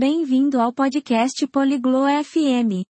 Bem-vindo ao podcast Poliglo FM.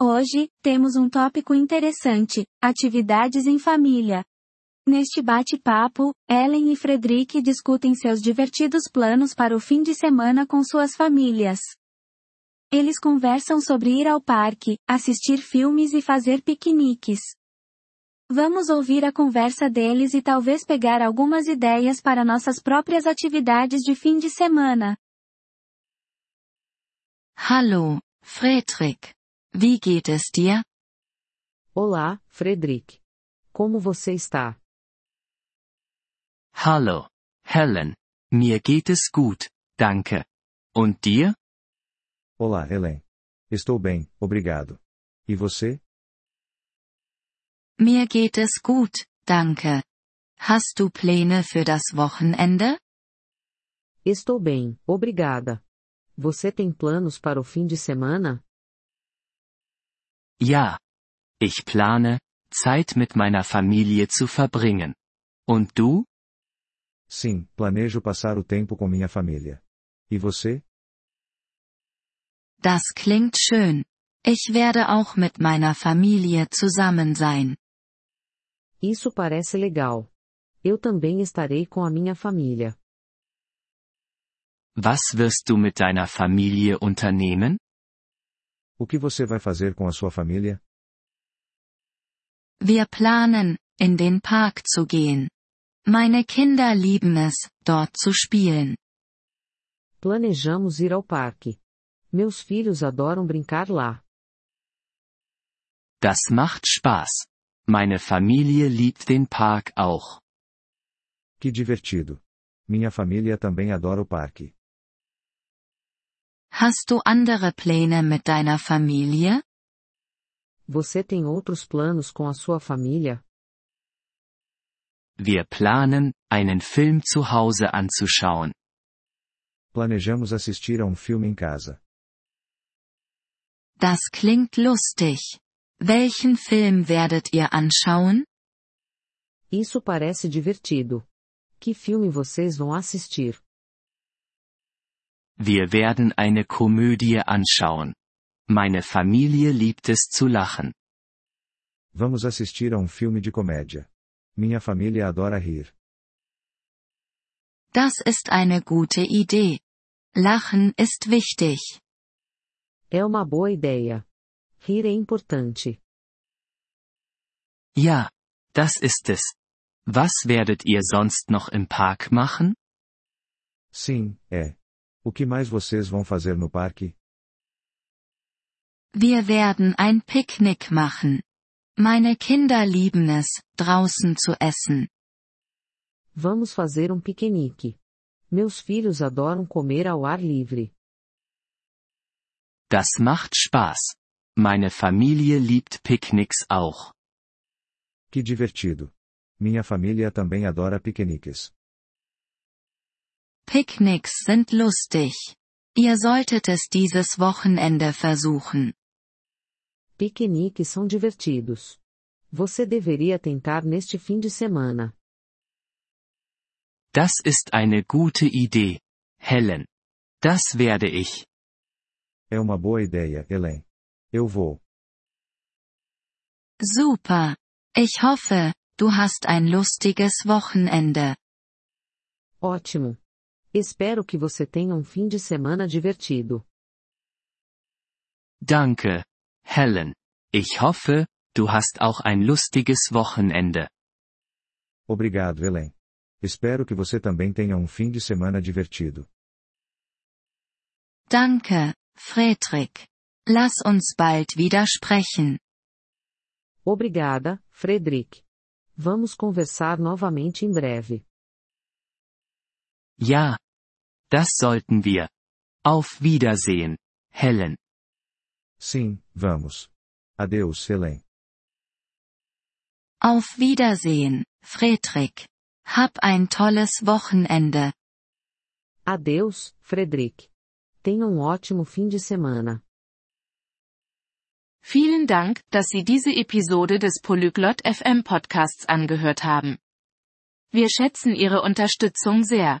Hoje, temos um tópico interessante: atividades em família. Neste bate-papo, Ellen e Frederick discutem seus divertidos planos para o fim de semana com suas famílias. Eles conversam sobre ir ao parque, assistir filmes e fazer piqueniques. Vamos ouvir a conversa deles e talvez pegar algumas ideias para nossas próprias atividades de fim de semana. Hallo, Fredrik. Wie geht es dir? Olá, Frederick. Como você está? Hallo, Helen. Mir geht es gut, danke. Und dir? Olá, Helen. Estou bem, obrigado. E você? Mir geht es gut, danke. Hast du Pläne für das Wochenende? Estou bem, obrigada. Você tem planos para o fim de semana? Ja. Ich plane, Zeit mit meiner Familie zu verbringen. Und du? Sim, planejo passar o tempo com minha família. E você? Das klingt schön. Ich werde auch mit meiner Familie zusammen sein. Isso parece legal. Eu também estarei com a minha família. Was wirst du mit deiner Familie unternehmen? O que você vai fazer com a sua família? Wir planen, in den Park zu gehen. Meine Kinder lieben es, dort zu spielen. Planejamos ir ao parque. Meus filhos adoram brincar lá. Das macht Spaß. Meine Familie liebt den Park auch. Que divertido. Minha família também adora o parque. Hast du andere Pläne mit deiner Familie? Você tem outros planos com a sua família? Wir planen, einen Film zu Hause anzuschauen. Planejamos assistir a um filme em casa. Das klingt lustig. Welchen Film werdet ihr anschauen? Isso parece divertido. Que filme vocês vão assistir? Wir werden eine Komödie anschauen. Meine Familie liebt es zu lachen. Vamos assistir a um filme de comédia. Minha família adora rir. Das ist eine gute Idee. Lachen ist wichtig. É uma boa ideia. Rir é importante. Ja, das ist es. Was werdet ihr sonst noch im Park machen? Sim, é. O que mais vocês vão fazer no parque? Wir werden ein Picknick machen. Meine Kinder lieben es, draußen zu essen. Vamos fazer um piquenique. Meus filhos adoram comer ao ar livre. Das macht Spaß. Meine Familie liebt Picknicks auch. Que divertido. Minha família também adora piqueniques. Picknicks sind lustig. Ihr solltet es dieses Wochenende versuchen. Piqueniques são divertidos. Você deveria tentar neste fim de semana. Das ist eine gute Idee, Helen. Das werde ich. É uma boa ideia, Helen. Eu vou. Super. Ich hoffe, du hast ein lustiges Wochenende. Ótimo. Espero que você tenha um fim de semana divertido. Danke, Helen. Ich hoffe, du hast auch ein lustiges Wochenende. Obrigado, Helen. Espero que você também tenha um fim de semana divertido. Danke, Fredrik. Lass uns bald wieder sprechen. Obrigada, Frederick. Vamos conversar novamente em breve. Ja. Das sollten wir. Auf Wiedersehen, Helen. Sim, vamos. Adeus, Helen. Auf Wiedersehen, Fredrik. Hab ein tolles Wochenende. Adeus, Frederick. Tenha um ótimo fim de semana. Vielen Dank, dass Sie diese Episode des Polyglot FM Podcasts angehört haben. Wir schätzen Ihre Unterstützung sehr.